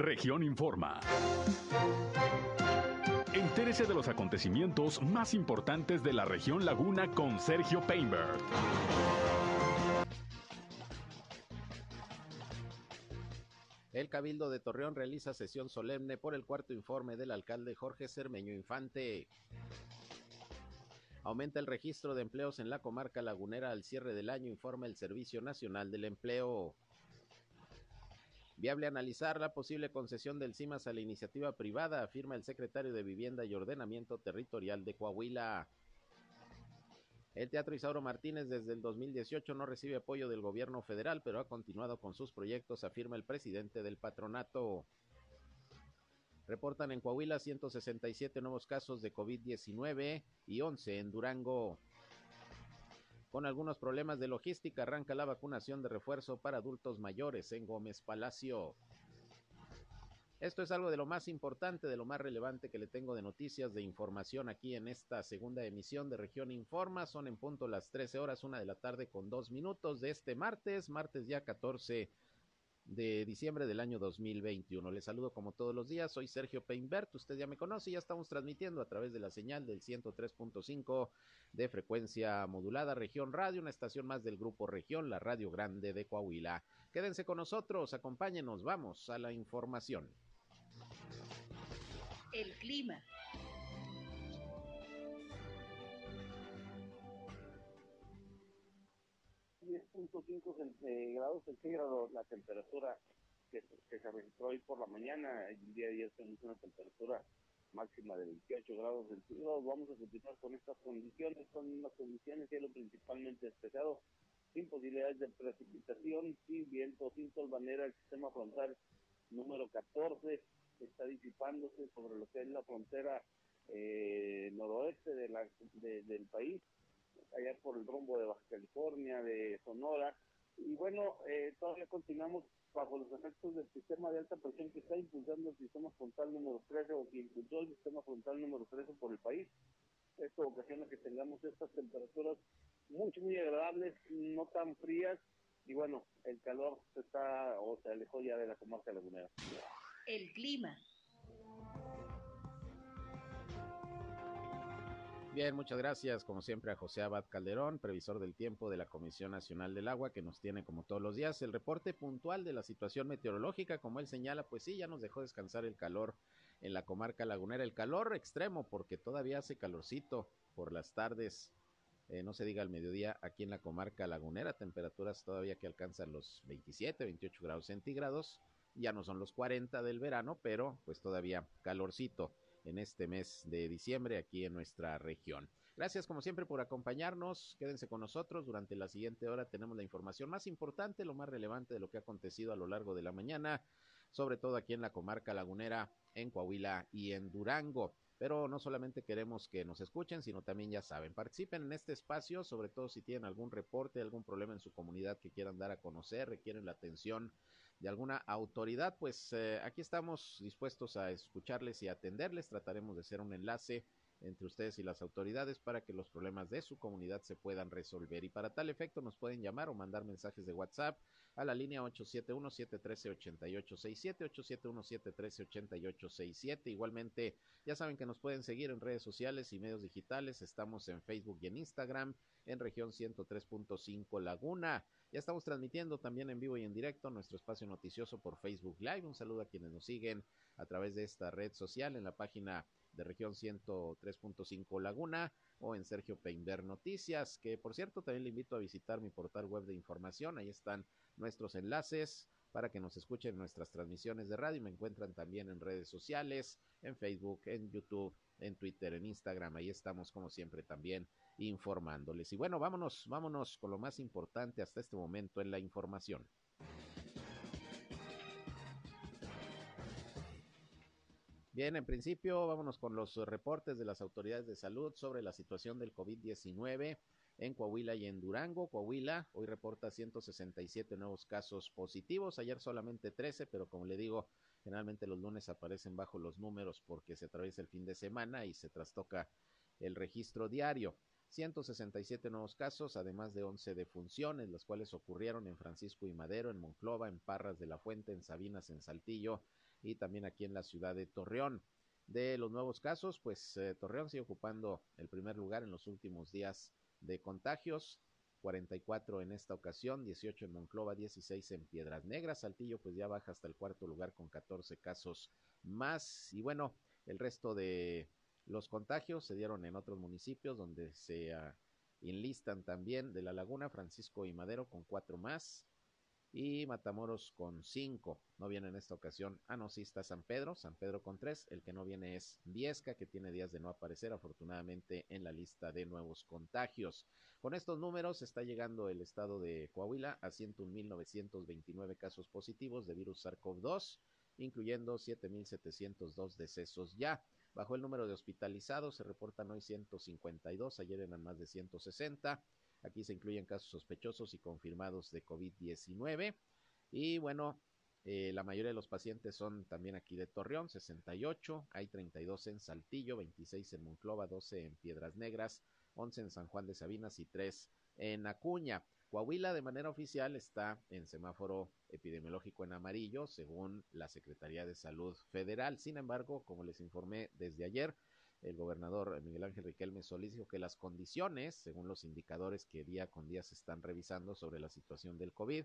Región Informa. Entérese de los acontecimientos más importantes de la región Laguna con Sergio Painberg. El Cabildo de Torreón realiza sesión solemne por el cuarto informe del alcalde Jorge Cermeño Infante. Aumenta el registro de empleos en la comarca lagunera al cierre del año, informa el Servicio Nacional del Empleo. Viable analizar la posible concesión del CIMAS a la iniciativa privada, afirma el secretario de Vivienda y Ordenamiento Territorial de Coahuila. El Teatro Isauro Martínez desde el 2018 no recibe apoyo del gobierno federal, pero ha continuado con sus proyectos, afirma el presidente del patronato. Reportan en Coahuila 167 nuevos casos de COVID-19 y 11 en Durango. Con algunos problemas de logística, arranca la vacunación de refuerzo para adultos mayores en Gómez Palacio. Esto es algo de lo más importante, de lo más relevante que le tengo de noticias, de información aquí en esta segunda emisión de Región Informa. Son en punto las 13 horas, una de la tarde con dos minutos de este martes, martes ya 14 de diciembre del año 2021. Les saludo como todos los días, soy Sergio Peinbert, usted ya me conoce, ya estamos transmitiendo a través de la señal del 103.5 de frecuencia modulada Región Radio, una estación más del grupo Región, la Radio Grande de Coahuila. Quédense con nosotros, acompáñenos, vamos a la información. El clima. 10.5 eh, grados centígrados la temperatura que, se registró hoy por la mañana. El día de ayer tenemos una temperatura máxima de 28 grados centígrados. Vamos a continuar con estas condiciones. Son unas condiciones, cielo principalmente despejado, sin posibilidades de precipitación, sin viento, sin solvanera. El sistema frontal número 14 está disipándose sobre lo que es la frontera eh, noroeste de la, del país, allá por el rumbo de Baja California, de Sonora. Y bueno, eh, todavía continuamos bajo los efectos del sistema de alta presión que está impulsando el sistema frontal número 13 o que impulsó el sistema frontal número 13 por el país. Esto ocasiona que tengamos estas temperaturas muy, muy agradables, no tan frías, y bueno, el calor se está o se alejó ya de la comarca lagunera el clima. Bien, muchas gracias, como siempre, a José Abad Calderón, previsor del tiempo de la Comisión Nacional del Agua, que nos tiene, como todos los días, el reporte puntual de la situación meteorológica. Como él señala, pues sí, ya nos dejó descansar el calor en la comarca lagunera, el calor extremo, porque todavía hace calorcito por las tardes, eh, no se diga al mediodía, aquí en la comarca lagunera, temperaturas todavía que alcanzan los 27, 28 grados centígrados. Ya no son los 40 del verano, pero pues todavía calorcito en este mes de diciembre aquí en nuestra región. Gracias como siempre por acompañarnos. Quédense con nosotros. Durante la siguiente hora tenemos la información más importante, lo más relevante de lo que ha acontecido a lo largo de la mañana, sobre todo aquí en la comarca lagunera, en Coahuila y en Durango. Pero no solamente queremos que nos escuchen, sino también ya saben, participen en este espacio, sobre todo si tienen algún reporte, algún problema en su comunidad que quieran dar a conocer, requieren la atención de alguna autoridad, pues eh, aquí estamos dispuestos a escucharles y atenderles. Trataremos de ser un enlace entre ustedes y las autoridades para que los problemas de su comunidad se puedan resolver. Y para tal efecto nos pueden llamar o mandar mensajes de WhatsApp a la línea 871-713-8867, 871-713-8867. Igualmente, ya saben que nos pueden seguir en redes sociales y medios digitales. Estamos en Facebook y en Instagram en región 103.5 Laguna. Ya estamos transmitiendo también en vivo y en directo nuestro espacio noticioso por Facebook Live. Un saludo a quienes nos siguen a través de esta red social en la página de región 103.5 Laguna o en Sergio Peinber Noticias, que por cierto también le invito a visitar mi portal web de información. Ahí están nuestros enlaces para que nos escuchen nuestras transmisiones de radio. Me encuentran también en redes sociales, en Facebook, en YouTube, en Twitter, en Instagram. Ahí estamos como siempre también informándoles. Y bueno, vámonos, vámonos con lo más importante hasta este momento en la información. Bien, en principio vámonos con los reportes de las autoridades de salud sobre la situación del COVID-19 en Coahuila y en Durango. Coahuila hoy reporta 167 nuevos casos positivos, ayer solamente 13, pero como le digo, generalmente los lunes aparecen bajo los números porque se atraviesa el fin de semana y se trastoca el registro diario. 167 nuevos casos, además de 11 defunciones, las cuales ocurrieron en Francisco y Madero, en Monclova, en Parras de la Fuente, en Sabinas, en Saltillo, y también aquí en la ciudad de Torreón. De los nuevos casos, pues eh, Torreón sigue ocupando el primer lugar en los últimos días de contagios. 44 en esta ocasión, 18 en Monclova, 16 en Piedras Negras. Saltillo pues ya baja hasta el cuarto lugar con 14 casos más. Y bueno, el resto de los contagios se dieron en otros municipios donde se uh, enlistan también de La Laguna, Francisco y Madero con cuatro más y Matamoros con cinco. No viene en esta ocasión. Ah, San Pedro, San Pedro con tres. El que no viene es Viesca, que tiene días de no aparecer, afortunadamente, en la lista de nuevos contagios. Con estos números está llegando el estado de Coahuila a 101.929 casos positivos de virus SARS-CoV-2, incluyendo 7.702 decesos ya. Bajo el número de hospitalizados se reportan hoy 152, ayer eran más de 160. Aquí se incluyen casos sospechosos y confirmados de COVID-19. Y bueno, eh, la mayoría de los pacientes son también aquí de Torreón, 68, hay 32 en Saltillo, 26 en Monclova, 12 en Piedras Negras, 11 en San Juan de Sabinas y 3 en Acuña. Coahuila de manera oficial está en semáforo epidemiológico en amarillo, según la Secretaría de Salud Federal. Sin embargo, como les informé desde ayer, el gobernador Miguel Ángel Riquelme Solís dijo que las condiciones, según los indicadores que día con día se están revisando sobre la situación del COVID,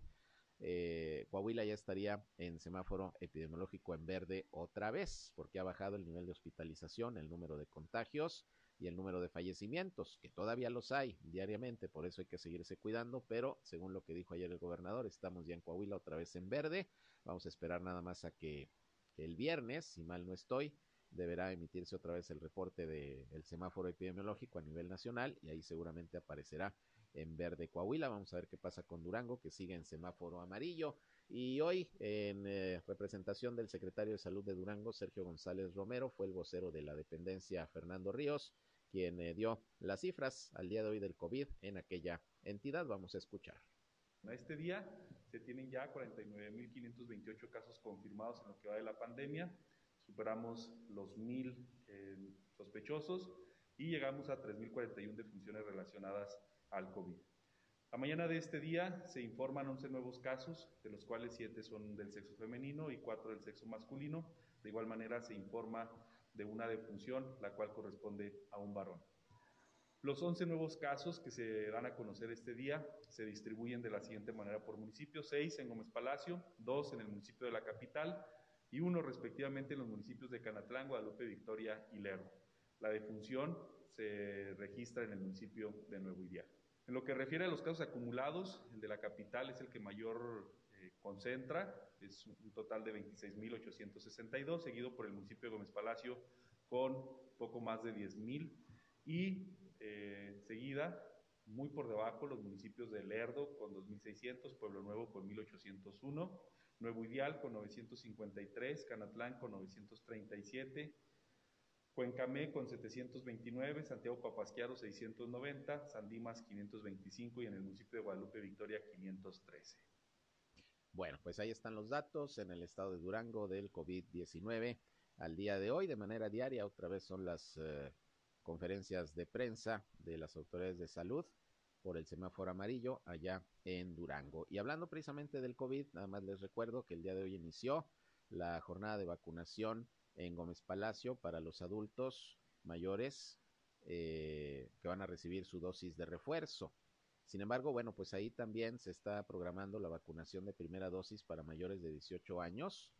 eh, Coahuila ya estaría en semáforo epidemiológico en verde otra vez, porque ha bajado el nivel de hospitalización, el número de contagios y el número de fallecimientos, que todavía los hay diariamente, por eso hay que seguirse cuidando, pero según lo que dijo ayer el gobernador, estamos ya en Coahuila otra vez en verde, vamos a esperar nada más a que el viernes, si mal no estoy, deberá emitirse otra vez el reporte del semáforo epidemiológico a nivel nacional y ahí seguramente aparecerá en verde Coahuila. Vamos a ver qué pasa con Durango, que sigue en semáforo amarillo. Y hoy, en eh, representación del secretario de Salud de Durango, Sergio González Romero, fue el vocero de la dependencia Fernando Ríos, quien eh, dio las cifras al día de hoy del COVID en aquella entidad. Vamos a escuchar. A este día se tienen ya 49.528 casos confirmados en lo que va de la pandemia superamos los mil eh, sospechosos y llegamos a 3.041 defunciones relacionadas al COVID. A mañana de este día se informan 11 nuevos casos, de los cuales 7 son del sexo femenino y 4 del sexo masculino. De igual manera se informa de una defunción, la cual corresponde a un varón. Los 11 nuevos casos que se dan a conocer este día se distribuyen de la siguiente manera por municipio, 6 en Gómez Palacio, 2 en el municipio de la capital, y uno respectivamente en los municipios de Canatlán, Guadalupe, Victoria y Lerdo. La defunción se registra en el municipio de Nuevo Ideal. En lo que refiere a los casos acumulados, el de la capital es el que mayor eh, concentra, es un total de 26.862, seguido por el municipio de Gómez Palacio con poco más de 10.000 y eh, seguida, muy por debajo, los municipios de Lerdo con 2.600, Pueblo Nuevo con 1.801, Nuevo Ideal con 953, Canatlán con 937, Cuencamé con 729, Santiago Papasquiaro 690, San Dimas 525 y en el municipio de Guadalupe Victoria 513. Bueno, pues ahí están los datos en el estado de Durango del COVID-19 al día de hoy. De manera diaria, otra vez son las eh, conferencias de prensa de las autoridades de salud por el semáforo amarillo allá en Durango. Y hablando precisamente del COVID, nada más les recuerdo que el día de hoy inició la jornada de vacunación en Gómez Palacio para los adultos mayores eh, que van a recibir su dosis de refuerzo. Sin embargo, bueno, pues ahí también se está programando la vacunación de primera dosis para mayores de 18 años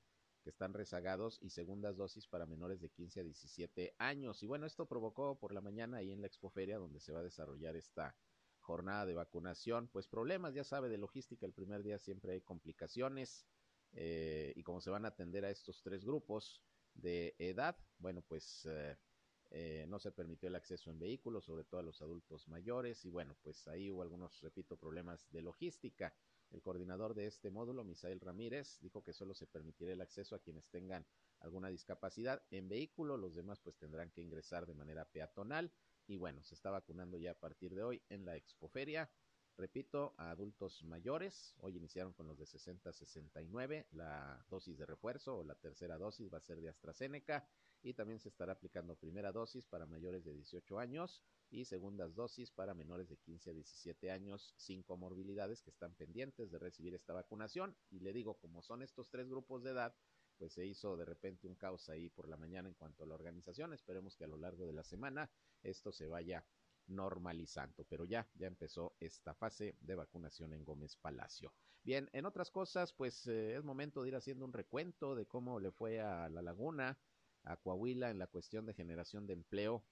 que están rezagados y segundas dosis para menores de 15 a 17 años. Y bueno, esto provocó por la mañana ahí en la expoferia donde se va a desarrollar esta jornada de vacunación, pues problemas, ya sabe, de logística, el primer día siempre hay complicaciones eh, y como se van a atender a estos tres grupos de edad, bueno, pues eh, eh, no se permitió el acceso en vehículos, sobre todo a los adultos mayores y bueno, pues ahí hubo algunos, repito, problemas de logística. El coordinador de este módulo, Misael Ramírez, dijo que solo se permitirá el acceso a quienes tengan alguna discapacidad en vehículo, los demás pues tendrán que ingresar de manera peatonal y bueno, se está vacunando ya a partir de hoy en la expoferia. Repito, a adultos mayores, hoy iniciaron con los de 60 a 69, la dosis de refuerzo o la tercera dosis va a ser de AstraZeneca y también se estará aplicando primera dosis para mayores de 18 años y segundas dosis para menores de 15 a 17 años sin comorbilidades que están pendientes de recibir esta vacunación. Y le digo, como son estos tres grupos de edad, pues se hizo de repente un caos ahí por la mañana en cuanto a la organización. Esperemos que a lo largo de la semana esto se vaya normalizando, pero ya, ya empezó esta fase de vacunación en Gómez Palacio. Bien, en otras cosas, pues eh, es momento de ir haciendo un recuento de cómo le fue a La Laguna, a Coahuila en la cuestión de generación de empleo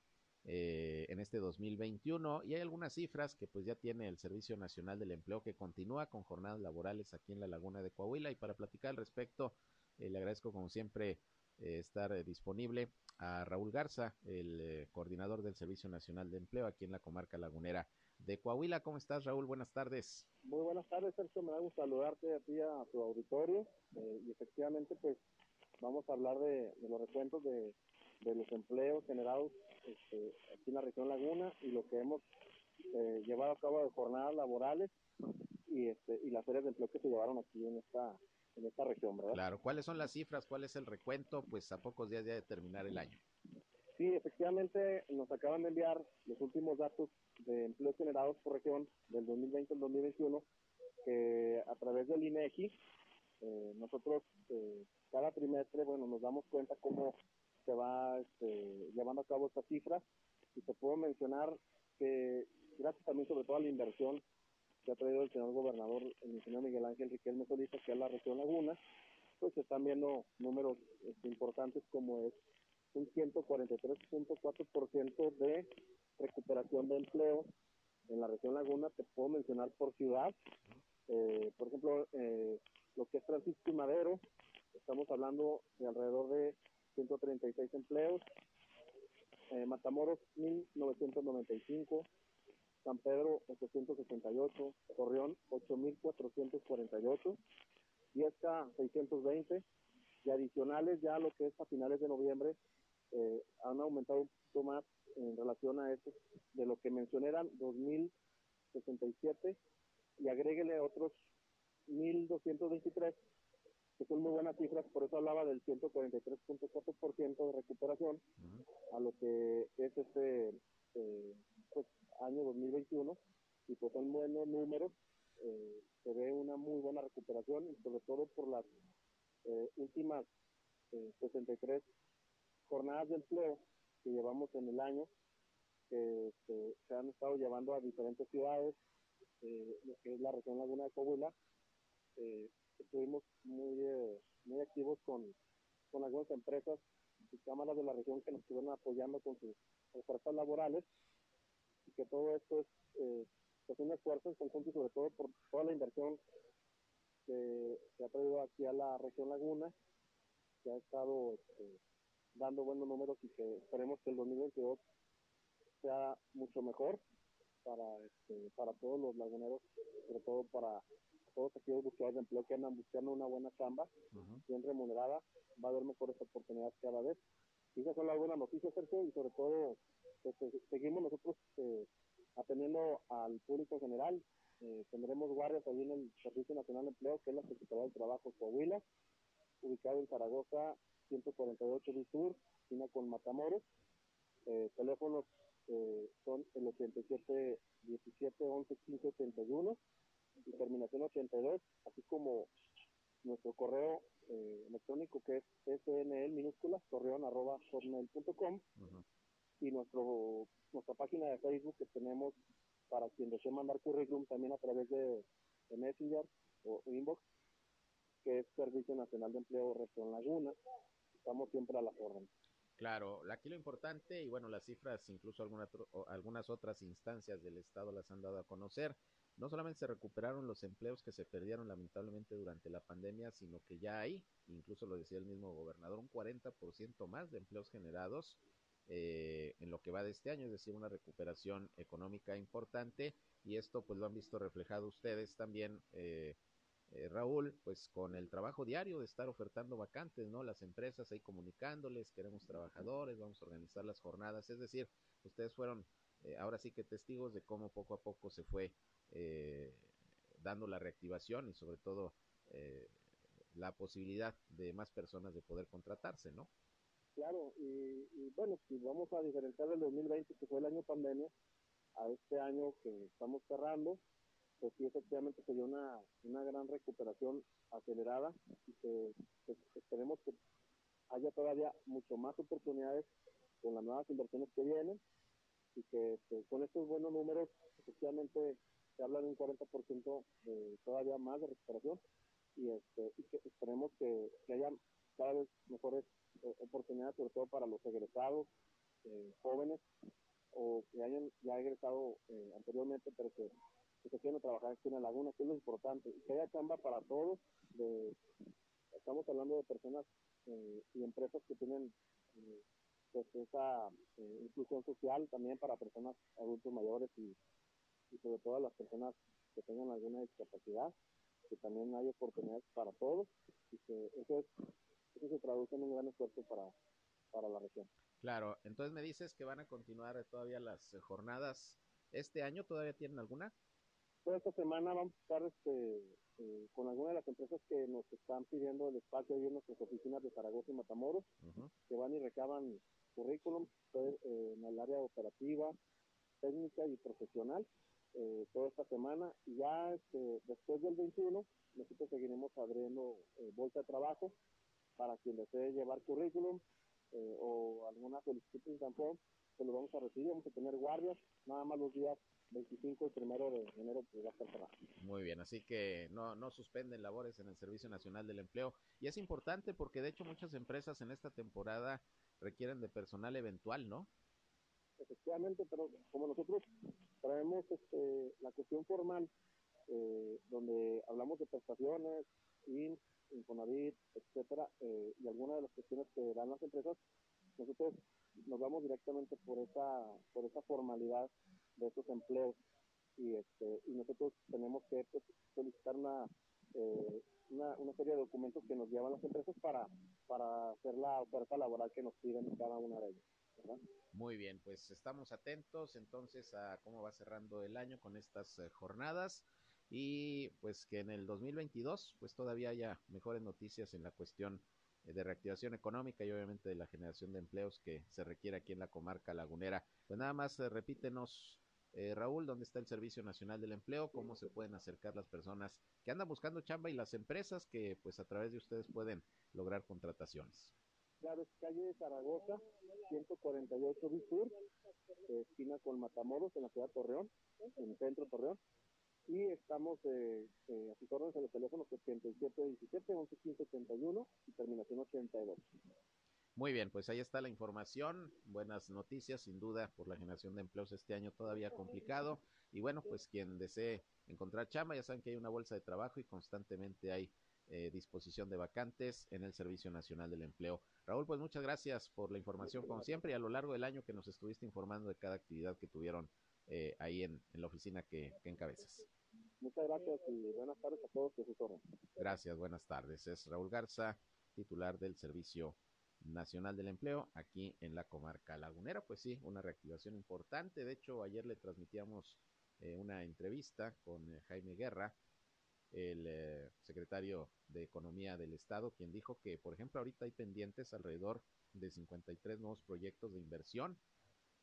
eh, en este 2021 y hay algunas cifras que pues ya tiene el Servicio Nacional del Empleo que continúa con jornadas laborales aquí en la Laguna de Coahuila y para platicar al respecto eh, le agradezco como siempre eh, estar eh, disponible a Raúl Garza, el coordinador del Servicio Nacional de Empleo aquí en la comarca lagunera de Coahuila. ¿Cómo estás, Raúl? Buenas tardes. Muy buenas tardes, Sergio. Me da gusto saludarte a ti, a tu auditorio. Y efectivamente, pues vamos a hablar de, los recuentos de, de, los empleos generados este, aquí en la región Laguna y lo que hemos llevado a cabo de jornadas laborales y, este, y las ferias de empleo que se llevaron aquí en esta en esta región, ¿verdad? Claro, ¿cuáles son las cifras? ¿Cuál es el recuento? Pues a pocos días ya de terminar el año. Sí, efectivamente nos acaban de enviar los últimos datos de empleos generados por región del 2020 al 2021, que a través del INEGI, eh, nosotros eh, cada trimestre, bueno, nos damos cuenta cómo se va este, llevando a cabo estas cifras, y te puedo mencionar que gracias también sobre todo a la inversión que ha traído el señor gobernador, el ingeniero Miguel Ángel Riquelme Solís, aquí a la región Laguna, pues se están viendo números este, importantes como es un 143.4% de recuperación de empleo en la región Laguna, te puedo mencionar por ciudad, eh, por ejemplo, eh, lo que es Francisco y Madero, estamos hablando de alrededor de 136 empleos, eh, Matamoros 1995, San Pedro 868, Torreón 8448, Viesca 620 y adicionales ya lo que es a finales de noviembre eh, han aumentado un poquito más en relación a eso, de lo que mencioné eran 2067 y agréguele otros 1223 que son muy buenas cifras, por eso hablaba del 143.4% de recuperación uh -huh. a lo que es este eh, año 2021 y pues son buenos números, eh, se ve una muy buena recuperación y sobre todo por las eh, últimas 63 jornadas de empleo que llevamos en el año, que este, se han estado llevando a diferentes ciudades, eh, lo que es la región Laguna de Coahuila. Eh, estuvimos muy, eh, muy activos con, con algunas empresas y cámaras de la región que nos estuvieron apoyando con sus ofertas laborales y que todo esto es eh, pues un esfuerzo en conjunto y sobre todo por toda la inversión que se ha traído aquí a la región Laguna, que ha estado este, dando buenos números y que esperemos que el 2022 sea mucho mejor para este, para todos los laguneros, sobre todo para todos aquellos buscadores de empleo que andan buscando una buena chamba, uh -huh. bien remunerada, va a haber mejores oportunidades cada vez. Y esas son las buenas noticias, Sergio, y sobre todo pues, seguimos nosotros eh, atendiendo al público general. Eh, tendremos guardias ahí en el Servicio Nacional de Empleo, que es la Secretaría del Trabajo Coahuila, ubicado en Zaragoza, 148 del Sur, esquina con Matamoros. Eh, teléfonos eh, son el 87 17 11 15 81 y terminación 82, así como nuestro correo eh, electrónico que es snl minúsculas torreón arroba hotmail.com uh -huh. Y nuestro nuestra página de Facebook que tenemos para quien desee mandar currículum también a través de, Messenger o, inbox que es Servicio Nacional de Empleo Región Laguna. Estamos siempre a la orden Claro, aquí lo importante, y bueno, las cifras, incluso alguna, algunas otras instancias del Estado las han dado a conocer, no solamente se recuperaron los empleos que se perdieron lamentablemente durante la pandemia, sino que ya hay, incluso lo decía el mismo gobernador, un 40% más de empleos generados eh, en lo que va de este año, es decir, una recuperación económica importante, y esto pues lo han visto reflejado ustedes también. Eh, eh, Raúl, pues con el trabajo diario de estar ofertando vacantes, ¿no? Las empresas ahí comunicándoles, queremos trabajadores, vamos a organizar las jornadas, es decir, ustedes fueron eh, ahora sí que testigos de cómo poco a poco se fue eh, dando la reactivación y sobre todo eh, la posibilidad de más personas de poder contratarse, ¿no? Claro, y, bueno, si vamos a diferenciar del 2020, que fue el año pandemia, a este año que estamos cerrando, pues sí, efectivamente sería una, una gran recuperación acelerada y que pues, esperemos que haya todavía mucho más oportunidades con las nuevas inversiones que vienen y que este, con estos buenos números efectivamente se habla de un 40% de todavía más de recuperación y, este, y que esperemos que, que haya cada vez mejores oportunidades, sobre todo para los egresados eh, jóvenes o que hayan ya egresado eh, anteriormente, pero que, se quieren trabajar aquí en la laguna, que es lo importante, que haya chamba para todos. De, estamos hablando de personas eh, y empresas que tienen eh, pues esa inclusión social también para personas adultos mayores y sobre todo las personas que tengan alguna discapacidad, que también hay oportunidades para todos y que eso, es, eso se traduce en un gran esfuerzo para, para la región. Claro, entonces me dices que van a continuar todavía las jornadas este año, ¿todavía tienen alguna? Toda esta semana vamos a estar este, eh, con algunas de las empresas que nos están pidiendo el espacio ahí en nuestras oficinas de Zaragoza y Matamoros, uh -huh. que van y recaban currículum eh, en el área operativa, técnica y profesional eh, toda esta semana. Y ya este, después del 21, nosotros seguiremos abriendo eh, bolsa de trabajo para quien desee llevar currículum eh, o alguna solicitud campo, se lo vamos a recibir, vamos a tener guardias, nada más los días 25 y primero de enero pues va a estar cerrado. Muy bien, así que no, no suspenden labores en el Servicio Nacional del Empleo. Y es importante porque de hecho muchas empresas en esta temporada requieren de personal eventual, ¿no? Efectivamente, pero como nosotros traemos este, la cuestión formal, eh, donde hablamos de prestaciones, INS, Infonavit, etcétera, eh, y algunas de las cuestiones que dan las empresas, nosotros nos vamos directamente por esa, por esa formalidad de esos empleos y este y nosotros tenemos que pues, solicitar una, eh, una, una serie de documentos que nos llevan las empresas para para hacer la oferta laboral que nos piden cada una de ellas. Muy bien, pues estamos atentos entonces a cómo va cerrando el año con estas eh, jornadas y pues que en el 2022 pues todavía haya mejores noticias en la cuestión eh, de reactivación económica y obviamente de la generación de empleos que se requiere aquí en la comarca lagunera. Pues nada más eh, repítenos eh, Raúl, ¿dónde está el Servicio Nacional del Empleo? ¿Cómo se pueden acercar las personas que andan buscando chamba y las empresas que pues a través de ustedes pueden lograr contrataciones? Claro, es calle Zaragoza, 148 Sur, esquina con Matamoros, en la ciudad de Torreón, en el centro de Torreón. Y estamos eh, eh, a sus órdenes en el teléfono 7717 111571 y terminación 82. Muy bien, pues ahí está la información. Buenas noticias, sin duda, por la generación de empleos este año todavía complicado. Y bueno, pues quien desee encontrar chamba, ya saben que hay una bolsa de trabajo y constantemente hay eh, disposición de vacantes en el Servicio Nacional del Empleo. Raúl, pues muchas gracias por la información, como siempre, y a lo largo del año que nos estuviste informando de cada actividad que tuvieron eh, ahí en, en, la oficina que, que, encabezas. Muchas gracias y buenas tardes a todos. Que gracias, buenas tardes. Es Raúl Garza, titular del Servicio Nacional del Empleo aquí en la comarca lagunera. Pues sí, una reactivación importante. De hecho, ayer le transmitíamos eh, una entrevista con eh, Jaime Guerra, el eh, secretario de Economía del Estado, quien dijo que, por ejemplo, ahorita hay pendientes alrededor de 53 nuevos proyectos de inversión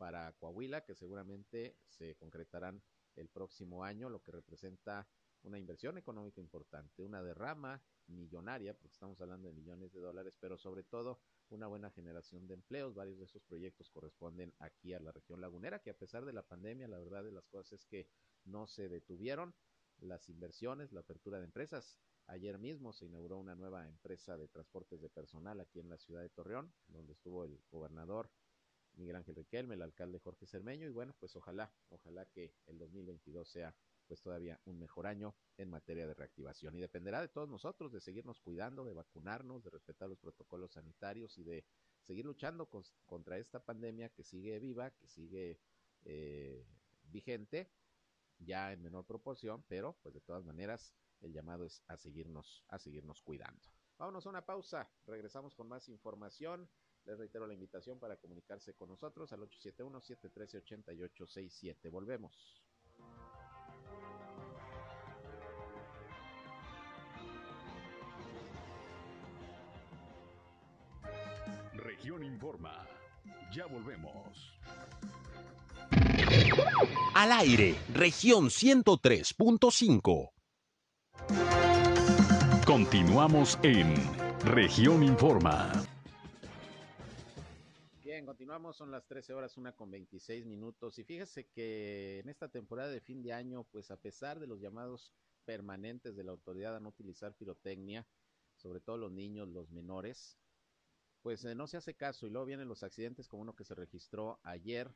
para Coahuila que seguramente se concretarán el próximo año, lo que representa una inversión económica importante, una derrama millonaria, porque estamos hablando de millones de dólares, pero sobre todo una buena generación de empleos. Varios de esos proyectos corresponden aquí a la región lagunera, que a pesar de la pandemia, la verdad de las cosas es que no se detuvieron las inversiones, la apertura de empresas. Ayer mismo se inauguró una nueva empresa de transportes de personal aquí en la ciudad de Torreón, donde estuvo el gobernador Miguel Ángel Riquelme, el alcalde Jorge Cermeño, y bueno, pues ojalá, ojalá que el 2022 sea pues todavía un mejor año en materia de reactivación. Y dependerá de todos nosotros de seguirnos cuidando, de vacunarnos, de respetar los protocolos sanitarios y de seguir luchando con, contra esta pandemia que sigue viva, que sigue eh, vigente, ya en menor proporción, pero pues de todas maneras el llamado es a seguirnos, a seguirnos cuidando. Vámonos a una pausa, regresamos con más información. Les reitero la invitación para comunicarse con nosotros al 871-713-8867. Volvemos. Región Informa. Ya volvemos. Al aire, región 103.5. Continuamos en región informa. Continuamos, son las 13 horas, una con 26 minutos. Y fíjese que en esta temporada de fin de año, pues a pesar de los llamados permanentes de la autoridad a no utilizar pirotecnia, sobre todo los niños, los menores, pues eh, no se hace caso y luego vienen los accidentes como uno que se registró ayer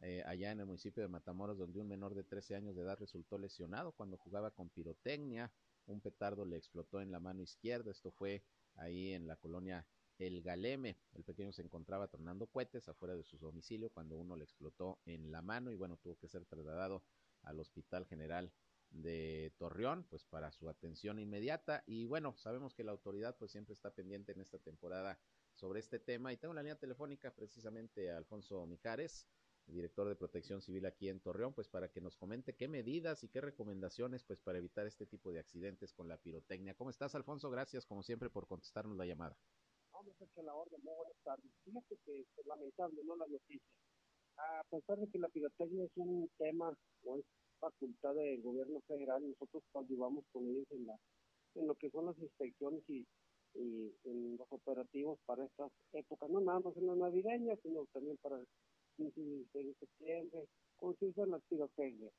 eh, allá en el municipio de Matamoros, donde un menor de 13 años de edad resultó lesionado cuando jugaba con pirotecnia. Un petardo le explotó en la mano izquierda. Esto fue ahí en la colonia El Galeme. El pequeño se encontraba tornando cohetes afuera de su domicilio cuando uno le explotó en la mano y bueno, tuvo que ser trasladado al Hospital General de Torreón, pues para su atención inmediata. Y bueno, sabemos que la autoridad pues siempre está pendiente en esta temporada sobre este tema. Y tengo la línea telefónica precisamente a Alfonso Mijares, director de Protección Civil aquí en Torreón, pues para que nos comente qué medidas y qué recomendaciones pues para evitar este tipo de accidentes con la pirotecnia. ¿Cómo estás, Alfonso? Gracias como siempre por contestarnos la llamada. Vamos a la orden, muy buenas tardes. Fíjate que es lamentable, ¿no? La noticia. A pesar de que la pirotecnia es un tema o es facultad del gobierno federal, nosotros ayudamos con ellos en, la, en lo que son las inspecciones y, y en los operativos para estas épocas, no nada más en la navideña, sino también para el 15 de septiembre, se usan las pirotecnias.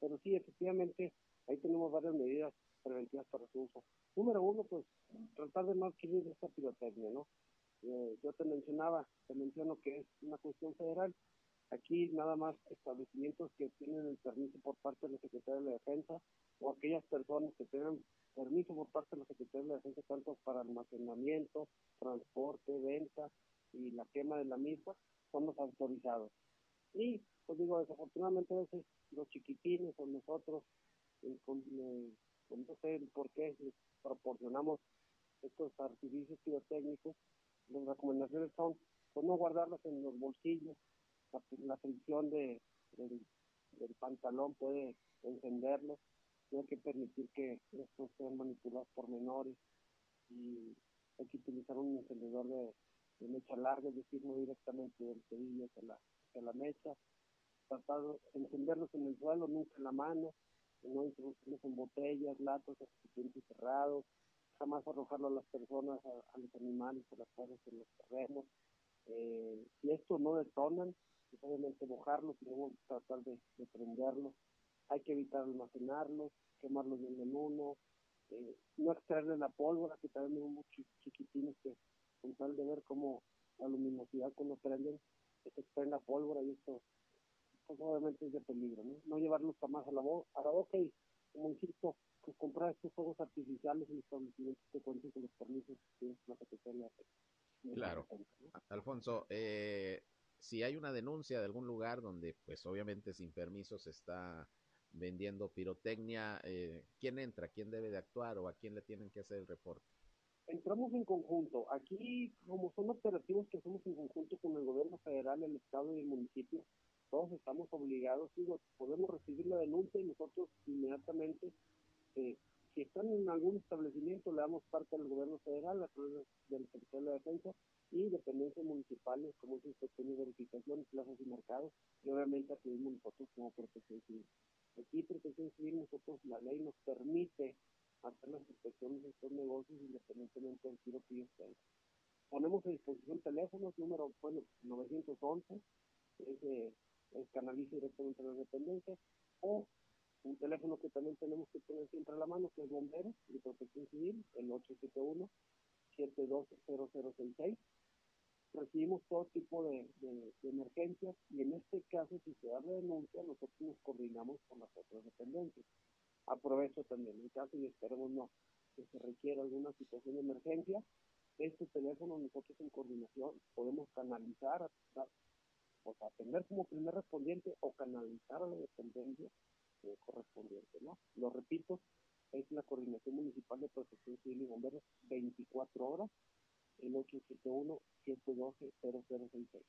Pero sí, efectivamente, ahí tenemos varias medidas preventivas para su uso. Número uno, pues tratar de no adquirir esta pirotecnia, ¿no? Eh, yo te mencionaba, te menciono que es una cuestión federal, Aquí nada más establecimientos que tienen el permiso por parte de la Secretaría de la Defensa o aquellas personas que tengan permiso por parte de la Secretaría de la Defensa tanto para almacenamiento, transporte, venta y la quema de la misma son los autorizados. Y, pues digo, desafortunadamente a veces los chiquitines o nosotros, eh, con, eh, no sé por qué proporcionamos estos artificios pirotécnicos, las recomendaciones son pues no guardarlos en los bolsillos, la, fricción de, del, pantalón puede encenderlo. No hay que permitir que estos sean manipulados por menores y hay que utilizar un encendedor de, mecha larga, es decir, no directamente del cerillo hacia la, la mecha. Tratar de encenderlos en el suelo, nunca en la mano, no introducirlos en botellas, latas, recipientes cerrados, jamás arrojarlo a las personas, a, los animales, a las casas, en los terrenos. Eh, si esto no detonan, pues, obviamente mojarlos y luego tratar de, prenderlos. Hay que evitar almacenarlos, quemarlos bien en uno, eh, no extraerle la pólvora, que también hay muchos chiquitines que con tal de ver cómo la luminosidad cuando prenden, se extraen la pólvora y esto pues obviamente es de peligro, ¿no? No llevarlos jamás a la, a la boca y, como insisto, pues comprar estos fuegos artificiales en establecimientos que cuenten con los permisos que la Secretaría Claro. Alfonso, eh, si hay una denuncia de algún lugar donde, pues obviamente sin permiso se está vendiendo pirotecnia, eh, ¿quién entra? ¿Quién debe de actuar o a quién le tienen que hacer el reporte? Entramos en conjunto. Aquí, como son operativos que hacemos en conjunto con el gobierno federal, el estado y el municipio, todos estamos obligados, digo, podemos recibir la denuncia y nosotros inmediatamente eh, si están en algún establecimiento, le damos parte al gobierno federal a través del Secretario de Defensa y dependencias municipales como es inspección y verificación, plazas y mercados, y obviamente acudimos nosotros como protección civil. Aquí, protección civil, nosotros, la ley nos permite hacer las inspecciones de estos negocios independientemente del tiro que ellos tengan. Ponemos a disposición teléfonos, número, bueno, 911, ese es canaliza directamente a las dependencias, o un teléfono que también tenemos que tener siempre a la mano, que es Bomberos y Protección Civil, el 871-712-0066. Recibimos todo tipo de, emergencias y en este caso, si se da la denuncia, nosotros nos coordinamos con las otras dependencias. Aprovecho también, en caso y esperemos no, que se requiera alguna situación de emergencia, este teléfono nosotros en coordinación podemos canalizar, sea, atender como primer respondiente o canalizar a la dependencia correspondiente, ¿no? Lo repito, es la Coordinación Municipal de Protección Civil y Bomberos 24 horas, el 871-712-0066.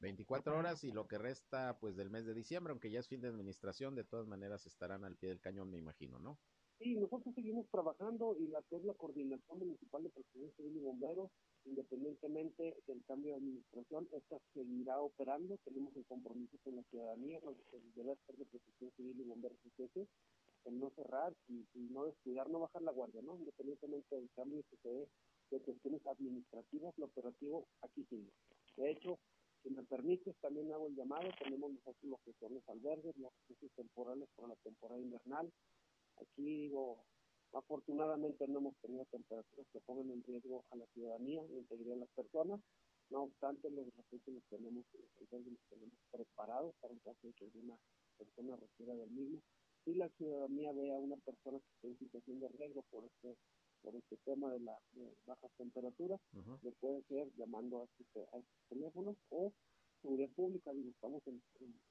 24 horas y lo que resta pues del mes de diciembre, aunque ya es fin de administración, de todas maneras estarán al pie del cañón, me imagino, ¿no? Sí, nosotros seguimos trabajando y la que es la coordinación municipal de protección civil y bomberos, independientemente del cambio de administración, esta seguirá operando. Tenemos el compromiso con la ciudadanía, el deber de protección civil y bomberos ese, el no cerrar y, no descuidar, no bajar la guardia, ¿no? Independientemente del cambio que se dé de cuestiones administrativas, lo operativo aquí sigue. De hecho, si me permites, también hago el llamado, tenemos nosotros lo que son los albergues, los recursos temporales para la temporada invernal, Aquí digo, afortunadamente no hemos tenido temperaturas que pongan en riesgo a la ciudadanía, la integridad de las personas. No obstante, los recursos los tenemos, los tenemos preparados para un caso de que una persona requiera del mismo. Si la ciudadanía ve a una persona que está en situación de riesgo por este por este tema de las bajas temperaturas, le puede ser llamando a estos, a teléfonos o seguridad pública, estamos en,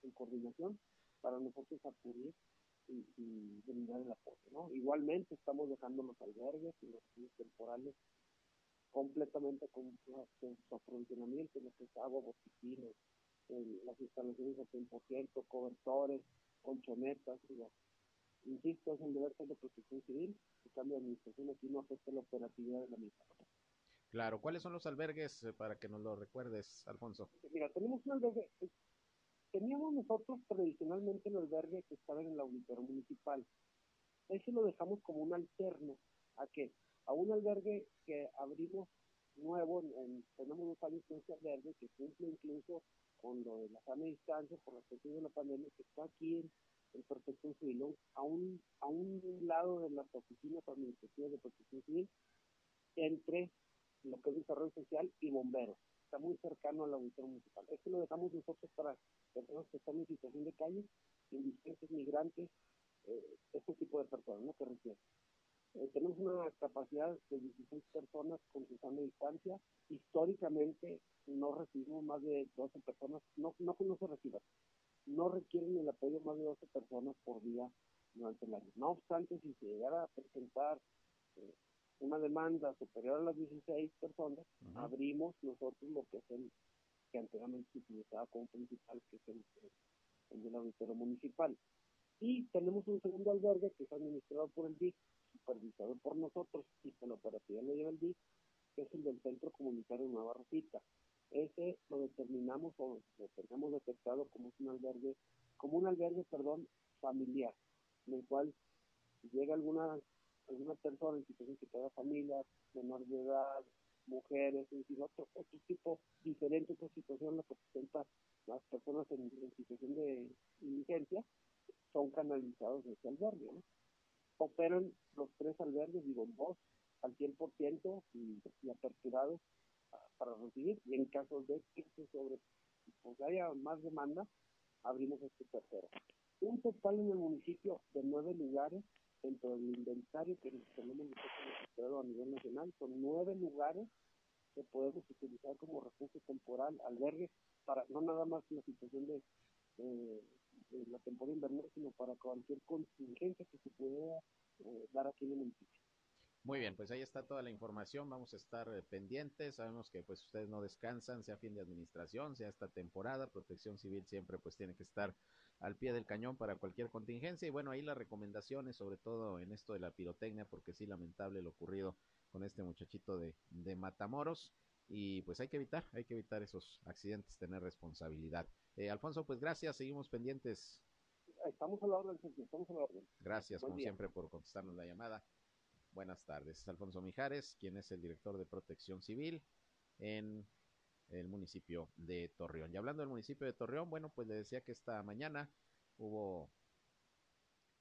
en coordinación para nosotros acudir y, y brindar el apoyo. ¿no? Igualmente estamos dejando los albergues y los temporales completamente con su, aprovisionamiento, lo que es agua, botiquines, las instalaciones al 100%, cobertores, colchonetas, insisto, es el deber de protección civil, el cambio de administración aquí no afecta la operatividad de la misma. Claro, ¿cuáles son los albergues eh, para que nos lo recuerdes, Alfonso? Mira, tenemos un albergue, Teníamos nosotros tradicionalmente el albergue que estaba en el auditorio municipal. Ese lo dejamos como un alterno. ¿A qué? A un albergue que abrimos nuevo, en, tenemos dos años con ese albergue que cumple incluso con lo de la sana distancia por la cuestión de la pandemia, que está aquí en, en Protección Civil, a un, a un lado de las oficinas administrativas de Protección Civil, entre lo que es desarrollo social y bomberos está muy cercano al auditorio municipal. Esto lo dejamos nosotros para personas que están en situación de calle, indigentes, migrantes, eh, este tipo de personas ¿no? que requieren. Eh, tenemos una capacidad de 16 personas con su sana distancia. Históricamente no recibimos más de 12 personas, no, no que no se reciban, no requieren el apoyo más de 12 personas por día durante el año. No obstante, si se llegara a presentar eh, una demanda superior a las 16 personas, abrimos nosotros lo que es el que anteriormente se utilizaba como principal, que es el, el del auditorio municipal. Y tenemos un segundo albergue que es administrado por el DIC, supervisado por nosotros, y que la operativa lo lleva el DIC, que es el del Centro Comunitario Nueva Rosita. Ese lo determinamos o lo tenemos detectado como un albergue, como un albergue, perdón, familiar, en el cual llega alguna alguna persona en situación que tenga familia, menor de edad, mujeres, es decir, otro, otro tipo diferente de situación la que presenta las personas en, situación de indigencia, son canalizados desde albergue. ¿no? Operan los tres albergues, digo, dos al 100% y, y aperturados para recibir, y en caso de que se sobre, pues haya más demanda, abrimos este tercero. Un total en el municipio de nueve lugares dentro del inventario que tenemos nosotros a nivel nacional, son nueve lugares que podemos utilizar como refugio temporal, albergue, para no nada más la situación de, la temporada invernal, sino para cualquier contingencia que se pueda eh, dar aquí en el municipio. Muy bien, pues ahí está toda la información, vamos a estar eh, pendientes, sabemos que pues ustedes no descansan, sea fin de administración, sea esta temporada, protección civil siempre pues tiene que estar al pie del cañón para cualquier contingencia y bueno, ahí las recomendaciones, sobre todo en esto de la pirotecnia, porque sí, lamentable lo ocurrido con este muchachito de, de Matamoros y pues hay que evitar, hay que evitar esos accidentes, tener responsabilidad. Eh, Alfonso, pues gracias, seguimos pendientes. Estamos a la orden, estamos a la orden. Gracias, como siempre, por contestarnos la llamada. Buenas tardes. Es Alfonso Mijares, quien es el director de Protección Civil en el municipio de Torreón. Y hablando del municipio de Torreón, bueno, pues le decía que esta mañana hubo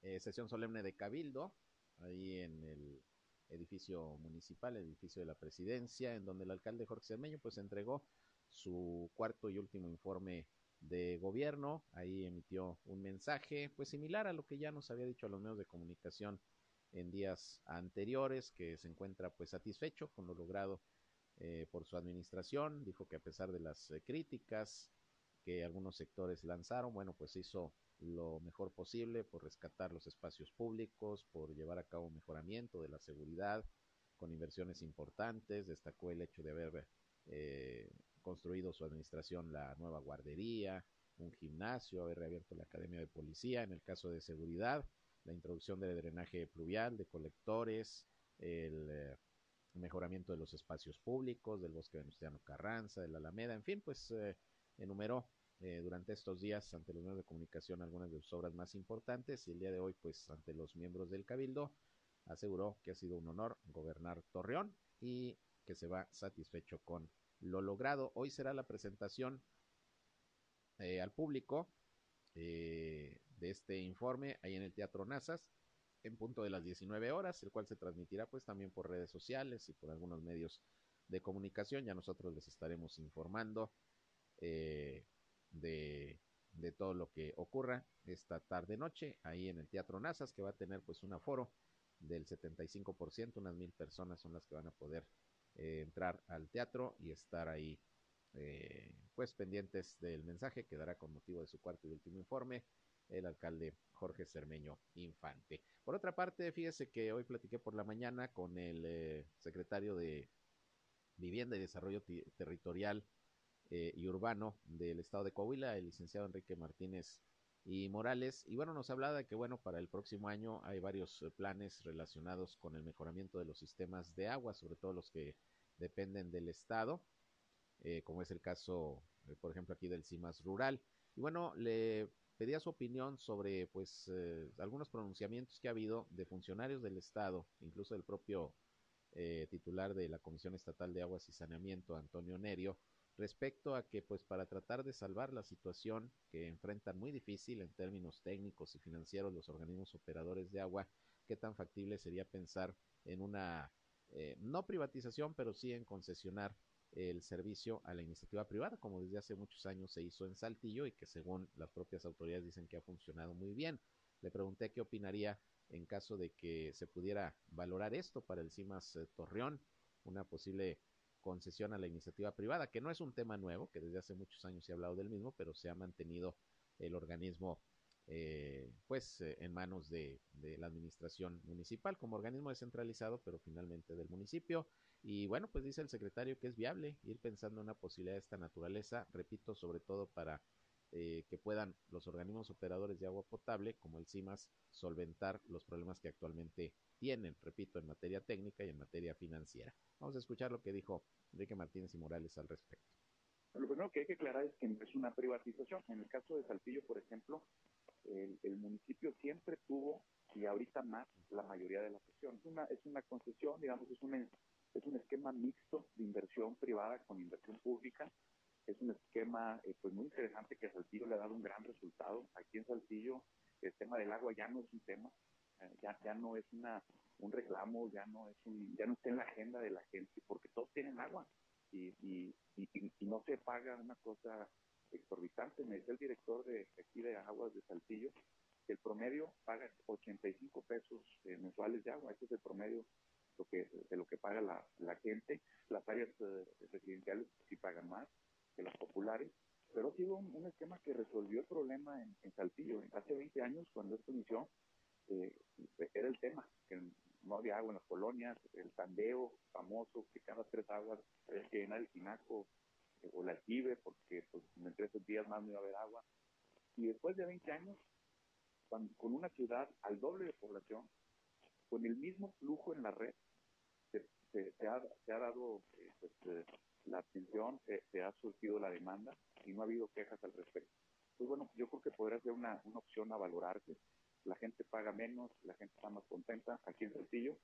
eh, sesión solemne de Cabildo ahí en el edificio municipal, el edificio de la presidencia, en donde el alcalde Jorge Cermeño pues entregó su cuarto y último informe de gobierno. Ahí emitió un mensaje pues similar a lo que ya nos había dicho a los medios de comunicación en días anteriores, que se encuentra pues satisfecho con lo logrado eh, por su administración. Dijo que a pesar de las eh, críticas que algunos sectores lanzaron, bueno, pues hizo lo mejor posible por rescatar los espacios públicos, por llevar a cabo mejoramiento de la seguridad con inversiones importantes. Destacó el hecho de haber eh, construido su administración la nueva guardería, un gimnasio, haber reabierto la academia de policía en el caso de seguridad la introducción de drenaje pluvial, de colectores, el eh, mejoramiento de los espacios públicos, del bosque Venustiano Carranza, de la Alameda, en fin, pues eh, enumeró eh, durante estos días ante los medios de comunicación algunas de sus obras más importantes y el día de hoy, pues ante los miembros del Cabildo, aseguró que ha sido un honor gobernar Torreón y que se va satisfecho con lo logrado. Hoy será la presentación eh, al público de este informe ahí en el Teatro Nazas en punto de las 19 horas, el cual se transmitirá pues también por redes sociales y por algunos medios de comunicación. Ya nosotros les estaremos informando eh, de, de, todo lo que ocurra esta tarde noche ahí en el Teatro Nazas, que va a tener pues un aforo del 75%, unas mil personas son las que van a poder eh, entrar al teatro y estar ahí eh, pues pendientes del mensaje que dará con motivo de su cuarto y último informe el alcalde Jorge Cermeño Infante. Por otra parte, fíjese que hoy platiqué por la mañana con el eh, secretario de Vivienda y Desarrollo Territorial eh, y Urbano del Estado de Coahuila, el licenciado Enrique Martínez y Morales. Y bueno, nos hablaba de que, bueno, para el próximo año hay varios eh, planes relacionados con el mejoramiento de los sistemas de agua, sobre todo los que dependen del Estado, como es el caso, por ejemplo, aquí del CIMAS rural. Y bueno, le pedía su opinión sobre, pues, eh, algunos pronunciamientos que ha habido de funcionarios del Estado, incluso del propio eh, titular de la Comisión Estatal de Aguas y Saneamiento, Antonio Nerio, respecto a que pues para tratar de salvar la situación que enfrentan muy difícil en términos técnicos y financieros los organismos operadores de agua, qué tan factible sería pensar en una eh, no privatización, pero sí en concesionar el servicio a la iniciativa privada, como desde hace muchos años se hizo en Saltillo y que según las propias autoridades dicen que ha funcionado muy bien. Le pregunté qué opinaría en caso de que se pudiera valorar esto para el CIMAS eh, Torreón, una posible concesión a la iniciativa privada, que no es un tema nuevo, que desde hace muchos años se ha hablado del mismo, pero se ha mantenido el organismo eh, pues eh, en manos de, de, la administración municipal como organismo descentralizado, pero finalmente del municipio. Y bueno, pues dice el secretario que es viable ir pensando en una posibilidad de esta naturaleza, repito, sobre todo para eh, que puedan los organismos operadores de agua potable, como el CIMAS, solventar los problemas que actualmente tienen, repito, en materia técnica y en materia financiera. Vamos a escuchar lo que dijo Enrique Martínez y Morales al respecto. Lo primero que hay que aclarar es que es una privatización. En el caso de Saltillo, por ejemplo, el, el, municipio siempre tuvo, y ahorita más, la mayoría de la gestión. Es una, es una concesión, digamos, es un, es un esquema mixto de inversión privada con inversión pública. Es un esquema eh, pues muy interesante que a Saltillo le ha dado un gran resultado. Aquí en Saltillo el tema del agua ya no es un tema, eh, ya, ya no es una, un reclamo, ya no, es un, ya no está en la agenda de la gente, porque todos tienen agua y, y, y no se paga una cosa exorbitante. Me dice el director de aquí de Aguas de Saltillo que el promedio paga 85 pesos eh, mensuales de agua. Ese es el promedio lo que, de lo que paga la, gente. Las áreas eh, residenciales sí pagan más que las populares. Pero ha sido un, esquema que resolvió el problema en, Saltillo. Hace 20 años, cuando esto inició, eh, era el tema, que no había agua en las colonias, el tandeo famoso, que cada tres aguas había que llenar el tinaco o la aljibe, porque pues, entre esos días más no iba a haber agua. Y después de 20 años, con una ciudad al doble de población, con el mismo flujo en la red, se, se, se, ha, se ha, dado eh, pues, eh, la atención, se, ha surgido la demanda y no ha habido quejas al respecto. Pues bueno, yo creo que podría ser una, una opción a valorarse. La gente paga menos, la gente está más contenta aquí en Saltillo.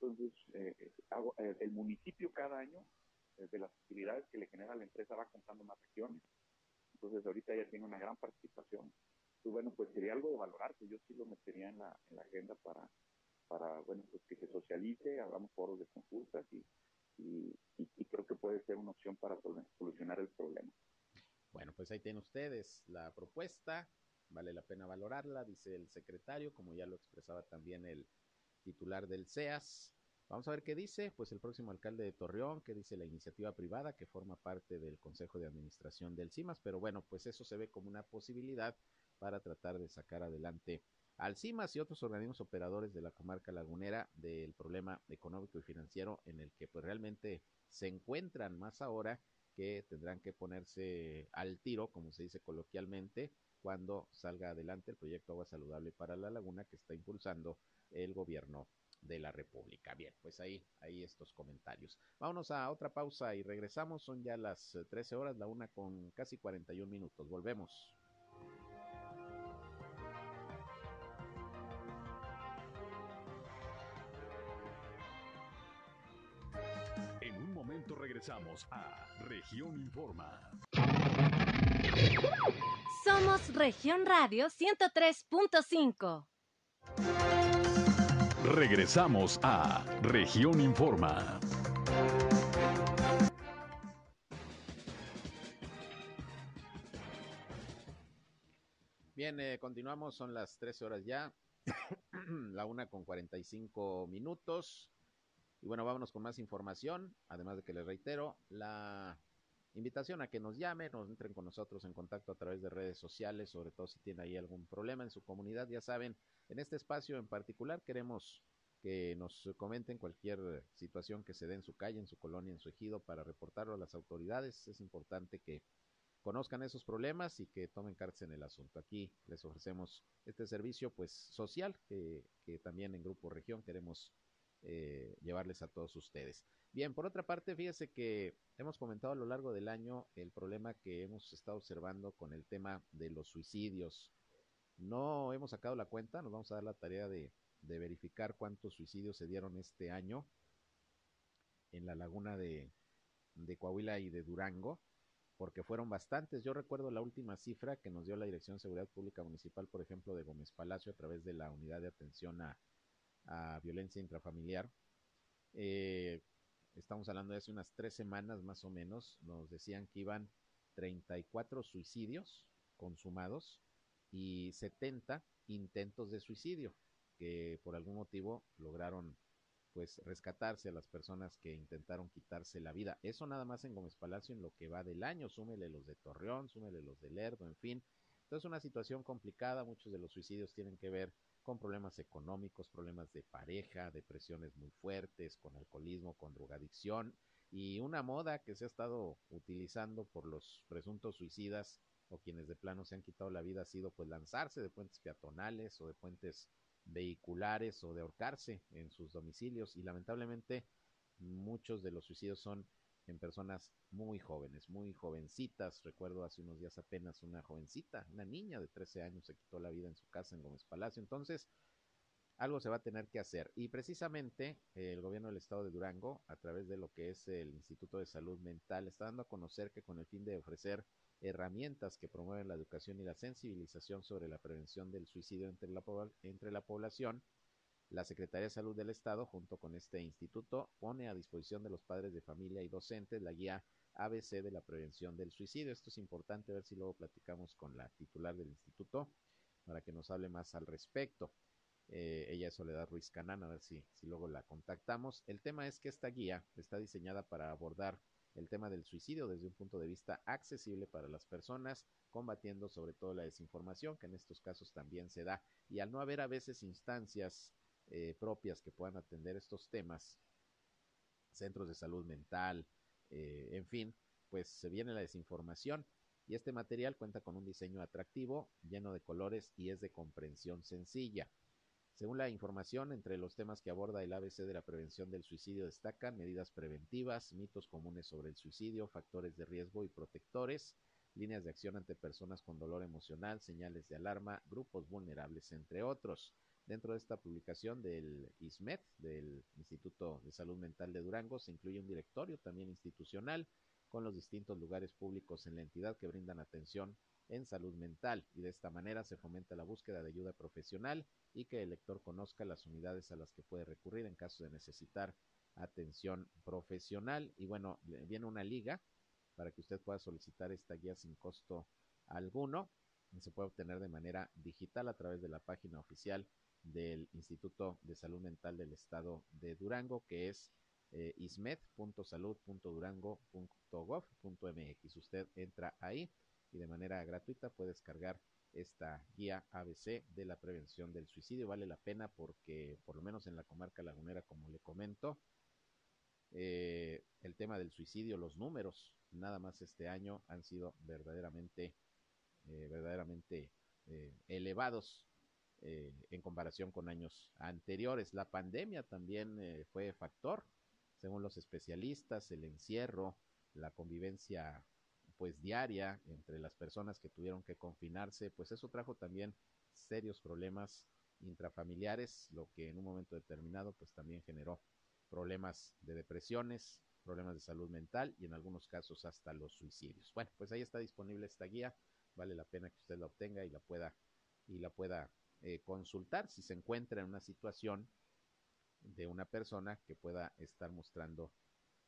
Entonces, eh, el municipio cada año de las utilidades que le genera la empresa va contando más regiones. Entonces ahorita ya tiene una gran participación. Pues bueno, pues sería algo de valorarse. Yo sí lo metería en la, en la agenda para, para, bueno, pues que se socialice, hagamos foros de consultas y, creo que puede ser una opción para solucionar el problema. Bueno, pues ahí tienen ustedes la propuesta. Vale la pena valorarla, dice el secretario, como ya lo expresaba también el titular del CEAS. Vamos a ver qué dice, pues el próximo alcalde de Torreón, qué dice la iniciativa privada que forma parte del Consejo de Administración del CIMAS, pero bueno, pues eso se ve como una posibilidad para tratar de sacar adelante al CIMAS y otros organismos operadores de la comarca lagunera del problema económico y financiero en el que pues realmente se encuentran más ahora que tendrán que ponerse al tiro, como se dice coloquialmente, cuando salga adelante el proyecto Agua Saludable para la Laguna que está impulsando el gobierno de la República. Bien, pues ahí, ahí estos comentarios. Vámonos a otra pausa y regresamos. Son ya las 13 horas, la una con casi 41 minutos. Volvemos. En un momento regresamos a Región Informa. Somos Región Radio 103.5. Regresamos a Región Informa. Bien, eh, continuamos, son las 13 horas ya, la una con 45 minutos. Y bueno, vámonos con más información, además de que les reitero la invitación a que nos llamen, nos entren con nosotros en contacto a través de redes sociales, sobre todo si tienen ahí algún problema en su comunidad. Ya saben, en este espacio en particular queremos que nos comenten cualquier situación que se dé en su calle, en su colonia, en su ejido, para reportarlo a las autoridades. Es importante que conozcan esos problemas y que tomen cartas en el asunto. Aquí les ofrecemos este servicio pues social que, que también en Grupo Región queremos eh, llevarles a todos ustedes. Bien, por otra parte, fíjese que hemos comentado a lo largo del año el problema que hemos estado observando con el tema de los suicidios. No hemos sacado la cuenta, nos vamos a dar la tarea de, de verificar cuántos suicidios se dieron este año en la laguna de, de Coahuila y de Durango, porque fueron bastantes. Yo recuerdo la última cifra que nos dio la Dirección de Seguridad Pública Municipal, por ejemplo, de Gómez Palacio, a través de la Unidad de Atención a, a Violencia Intrafamiliar. Eh, estamos hablando de hace unas tres semanas más o menos, nos decían que iban 34 suicidios consumados y 70 intentos de suicidio que por algún motivo lograron pues rescatarse a las personas que intentaron quitarse la vida. Eso nada más en Gómez Palacio en lo que va del año, súmele los de Torreón, súmele los de Lerdo, en fin. Entonces una situación complicada, muchos de los suicidios tienen que ver con problemas económicos, problemas de pareja, depresiones muy fuertes, con alcoholismo, con drogadicción y una moda que se ha estado utilizando por los presuntos suicidas o quienes de plano se han quitado la vida ha sido pues lanzarse de puentes peatonales o de puentes vehiculares o de ahorcarse en sus domicilios y lamentablemente muchos de los suicidios son en personas muy jóvenes, muy jovencitas. Recuerdo hace unos días apenas una jovencita, una niña de 13 años se quitó la vida en su casa en Gómez Palacio. Entonces, algo se va a tener que hacer. Y precisamente eh, el gobierno del estado de Durango, a través de lo que es el Instituto de Salud Mental, está dando a conocer que con el fin de ofrecer herramientas que promueven la educación y la sensibilización sobre la prevención del suicidio entre la, entre la población, la Secretaría de Salud del Estado, junto con este instituto, pone a disposición de los padres de familia y docentes la guía ABC de la prevención del suicidio. Esto es importante, a ver si luego platicamos con la titular del instituto para que nos hable más al respecto. Eh, ella es Soledad Ruiz Canán, a ver si, si luego la contactamos. El tema es que esta guía está diseñada para abordar el tema del suicidio desde un punto de vista accesible para las personas, combatiendo sobre todo la desinformación, que en estos casos también se da. Y al no haber a veces instancias eh, propias que puedan atender estos temas, centros de salud mental, eh, en fin, pues se viene la desinformación y este material cuenta con un diseño atractivo, lleno de colores y es de comprensión sencilla. Según la información, entre los temas que aborda el ABC de la prevención del suicidio destacan medidas preventivas, mitos comunes sobre el suicidio, factores de riesgo y protectores, líneas de acción ante personas con dolor emocional, señales de alarma, grupos vulnerables, entre otros. Dentro de esta publicación del ISMED, del Instituto de Salud Mental de Durango, se incluye un directorio también institucional con los distintos lugares públicos en la entidad que brindan atención en salud mental y de esta manera se fomenta la búsqueda de ayuda profesional y que el lector conozca las unidades a las que puede recurrir en caso de necesitar atención profesional y bueno, viene una liga para que usted pueda solicitar esta guía sin costo alguno. Se puede obtener de manera digital a través de la página oficial del Instituto de Salud Mental del Estado de Durango, que es eh, ismed.salud.durango.gov.mx. Usted entra ahí y de manera gratuita puede descargar esta guía ABC de la prevención del suicidio. Vale la pena porque, por lo menos en la comarca lagunera, como le comento, eh, el tema del suicidio, los números, nada más este año han sido verdaderamente, eh, verdaderamente eh, elevados en comparación con años anteriores. La pandemia también fue factor, según los especialistas, el encierro, la convivencia pues diaria entre las personas que tuvieron que confinarse, pues eso trajo también serios problemas intrafamiliares, lo que en un momento determinado pues también generó problemas de depresiones, problemas de salud mental y en algunos casos hasta los suicidios. Bueno, pues ahí está disponible esta guía, vale la pena que usted la obtenga y la pueda y la pueda eh, consultar si se encuentra en una situación de una persona que pueda estar mostrando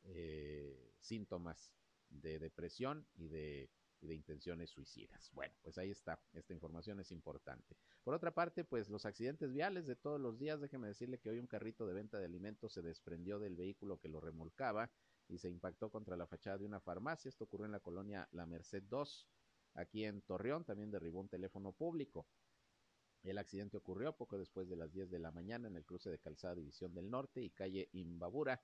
eh, síntomas de depresión y de de intenciones suicidas. Bueno, pues ahí está, esta información es importante. Por otra parte, pues los accidentes viales de todos los días, déjeme decirle que hoy un carrito de venta de alimentos se desprendió del vehículo que lo remolcaba y se impactó contra la fachada de una farmacia. Esto ocurrió en la colonia La Merced 2, aquí en Torreón, también derribó un teléfono público. El accidente ocurrió poco después de las 10 de la mañana en el cruce de Calzada División del Norte y calle Imbabura.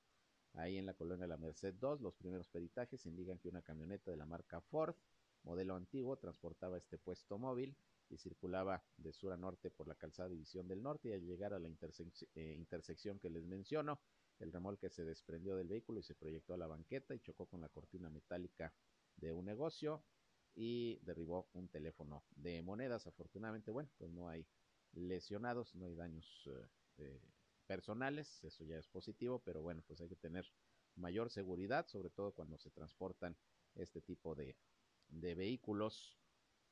Ahí en la colonia La Merced 2, los primeros peritajes indican que una camioneta de la marca Ford modelo antiguo, transportaba este puesto móvil y circulaba de sur a norte por la calzada División del Norte y al llegar a la eh, intersección que les menciono, el remolque se desprendió del vehículo y se proyectó a la banqueta y chocó con la cortina metálica de un negocio y derribó un teléfono de monedas. Afortunadamente, bueno, pues no hay lesionados, no hay daños eh, eh, personales, eso ya es positivo, pero bueno, pues hay que tener mayor seguridad, sobre todo cuando se transportan este tipo de, de vehículos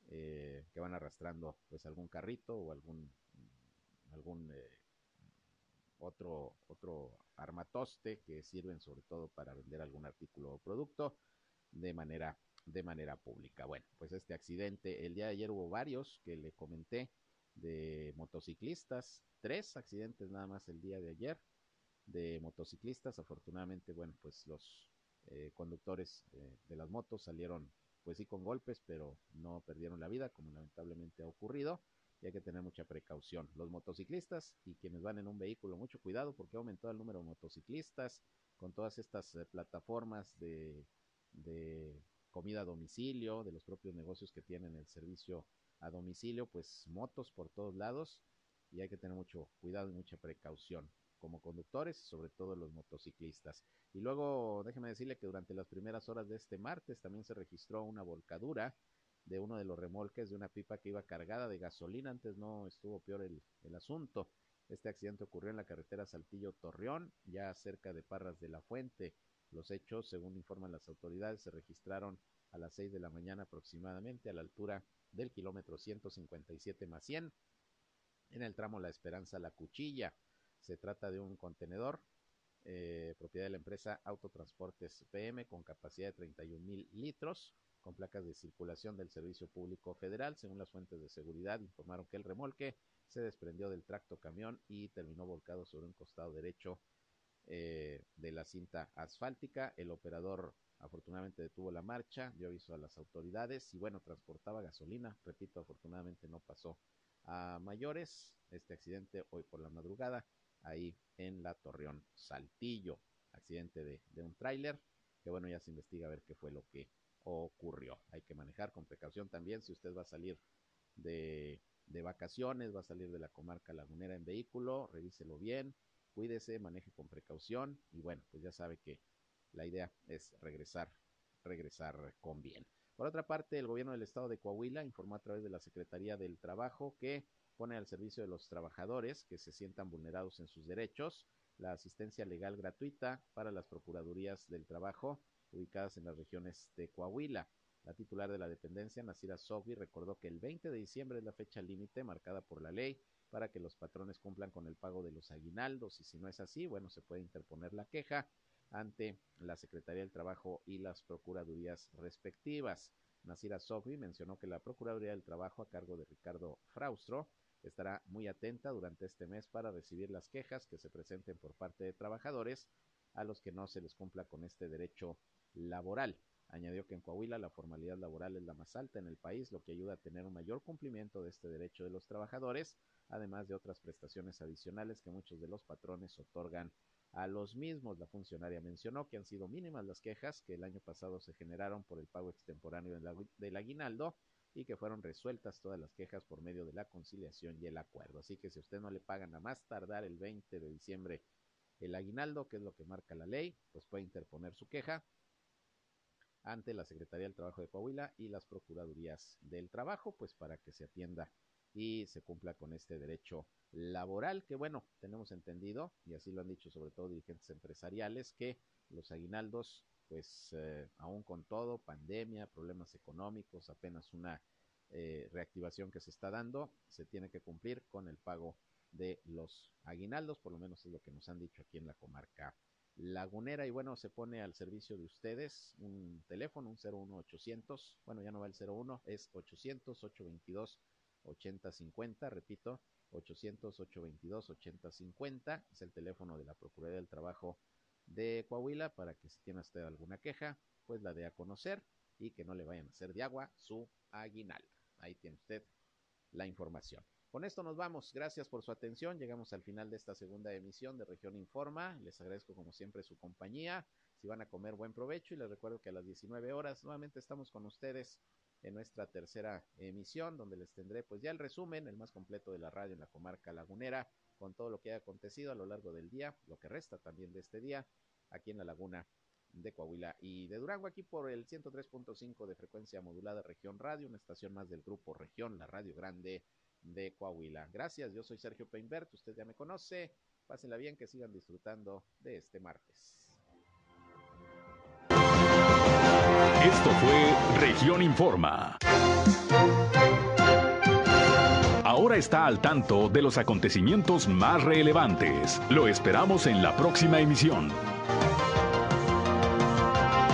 eh, que van arrastrando pues algún carrito o algún algún otro otro armatoste que sirven sobre todo para vender algún artículo o producto de manera de manera pública. Bueno, pues este accidente el día de ayer hubo varios que le comenté de motociclistas, tres accidentes nada más el día de ayer de motociclistas. Afortunadamente, bueno, pues los eh, conductores de las motos salieron pues sí con golpes, pero no perdieron la vida, como lamentablemente ha ocurrido, y hay que tener mucha precaución. Los motociclistas y quienes van en un vehículo, mucho cuidado porque ha aumentado el número de motociclistas con todas estas eh, plataformas de comida a domicilio, de los propios negocios que tienen el servicio a domicilio, pues motos por todos lados y hay que tener mucho cuidado y mucha precaución como conductores, sobre todo los motociclistas. Y luego, déjeme decirle que durante las primeras horas de este martes también se registró una volcadura de uno de los remolques de una pipa que iba cargada de gasolina. Antes no estuvo peor el, el asunto. Este accidente ocurrió en la carretera Saltillo-Torreón, ya cerca de Parras de la Fuente. Los hechos, según informan las autoridades, se registraron a las 6 de la mañana aproximadamente a la altura del kilómetro 157 más 100 en el tramo La Esperanza La Cuchilla. Se trata de un contenedor eh, propiedad de la empresa Autotransportes PM con capacidad de 31 mil litros con placas de circulación del Servicio Público Federal. Según las fuentes de seguridad, informaron que el remolque se desprendió del tracto camión y terminó volcado sobre un costado derecho eh, de la cinta asfáltica. El operador afortunadamente detuvo la marcha, dio aviso a las autoridades y bueno, transportaba gasolina. Repito, afortunadamente no pasó a mayores. Este accidente hoy por la madrugada ahí en la Torreón Saltillo. Accidente de, un tráiler, que bueno, ya se investiga a ver qué fue lo que ocurrió. Hay que manejar con precaución también si usted va a salir de, de vacaciones, va a salir de la comarca lagunera en vehículo, revíselo bien, cuídese, maneje con precaución y bueno, pues ya sabe que la idea es regresar, regresar con bien. Por otra parte, el gobierno del estado de Coahuila informó a través de la Secretaría del Trabajo que pone al servicio de los trabajadores que se sientan vulnerados en sus derechos la asistencia legal gratuita para las Procuradurías del Trabajo ubicadas en las regiones de Coahuila. La titular de la dependencia, Nasira Sogbi, recordó que el 20 de diciembre es la fecha límite marcada por la ley para que los patrones cumplan con el pago de los aguinaldos y si no es así, bueno, se puede interponer la queja ante la Secretaría del Trabajo y las Procuradurías respectivas. Nasira Sogbi mencionó que la Procuraduría del Trabajo a cargo de Ricardo Fraustro estará muy atenta durante este mes para recibir las quejas que se presenten por parte de trabajadores a los que no se les cumpla con este derecho laboral. Añadió que en Coahuila la formalidad laboral es la más alta en el país, lo que ayuda a tener un mayor cumplimiento de este derecho de los trabajadores, además de otras prestaciones adicionales que muchos de los patrones otorgan a los mismos. La funcionaria mencionó que han sido mínimas las quejas que el año pasado se generaron por el pago extemporáneo del aguinaldo y que fueron resueltas todas las quejas por medio de la conciliación y el acuerdo. Así que si usted no le pagan a más tardar el 20 de diciembre el aguinaldo, que es lo que marca la ley, pues puede interponer su queja ante la Secretaría del Trabajo de Coahuila y las Procuradurías del Trabajo, pues para que se atienda y se cumpla con este derecho laboral, que bueno, tenemos entendido, y así lo han dicho sobre todo dirigentes empresariales, que los aguinaldos, pues eh, aún con todo, pandemia, problemas económicos, apenas una eh, reactivación que se está dando, se tiene que cumplir con el pago de los aguinaldos, por lo menos es lo que nos han dicho aquí en la comarca lagunera y bueno, se pone al servicio de ustedes un teléfono, un 01800, bueno, ya no va el 01, es 800 822 8050, repito, 800 822 8050, es el teléfono de la Procuraduría del Trabajo de Coahuila para que si tiene usted alguna queja, pues la dé a conocer y que no le vayan a hacer de agua su aguinaldo. Ahí tiene usted la información. Con esto nos vamos. Gracias por su atención. Llegamos al final de esta segunda emisión de Región Informa. Les agradezco como siempre su compañía. Si van a comer, buen provecho. Y les recuerdo que a las 19 horas nuevamente estamos con ustedes en nuestra tercera emisión, donde les tendré pues ya el resumen, el más completo de la radio en la comarca lagunera, con todo lo que ha acontecido a lo largo del día, lo que resta también de este día, aquí en la laguna de Coahuila y de Durango, aquí por el 103.5 de frecuencia modulada Región Radio, una estación más del grupo Región, la Radio Grande de Coahuila. Gracias, yo soy Sergio Peinbert, usted ya me conoce, pásenla bien, que sigan disfrutando de este martes. Esto fue Región Informa. Ahora está al tanto de los acontecimientos más relevantes. Lo esperamos en la próxima emisión.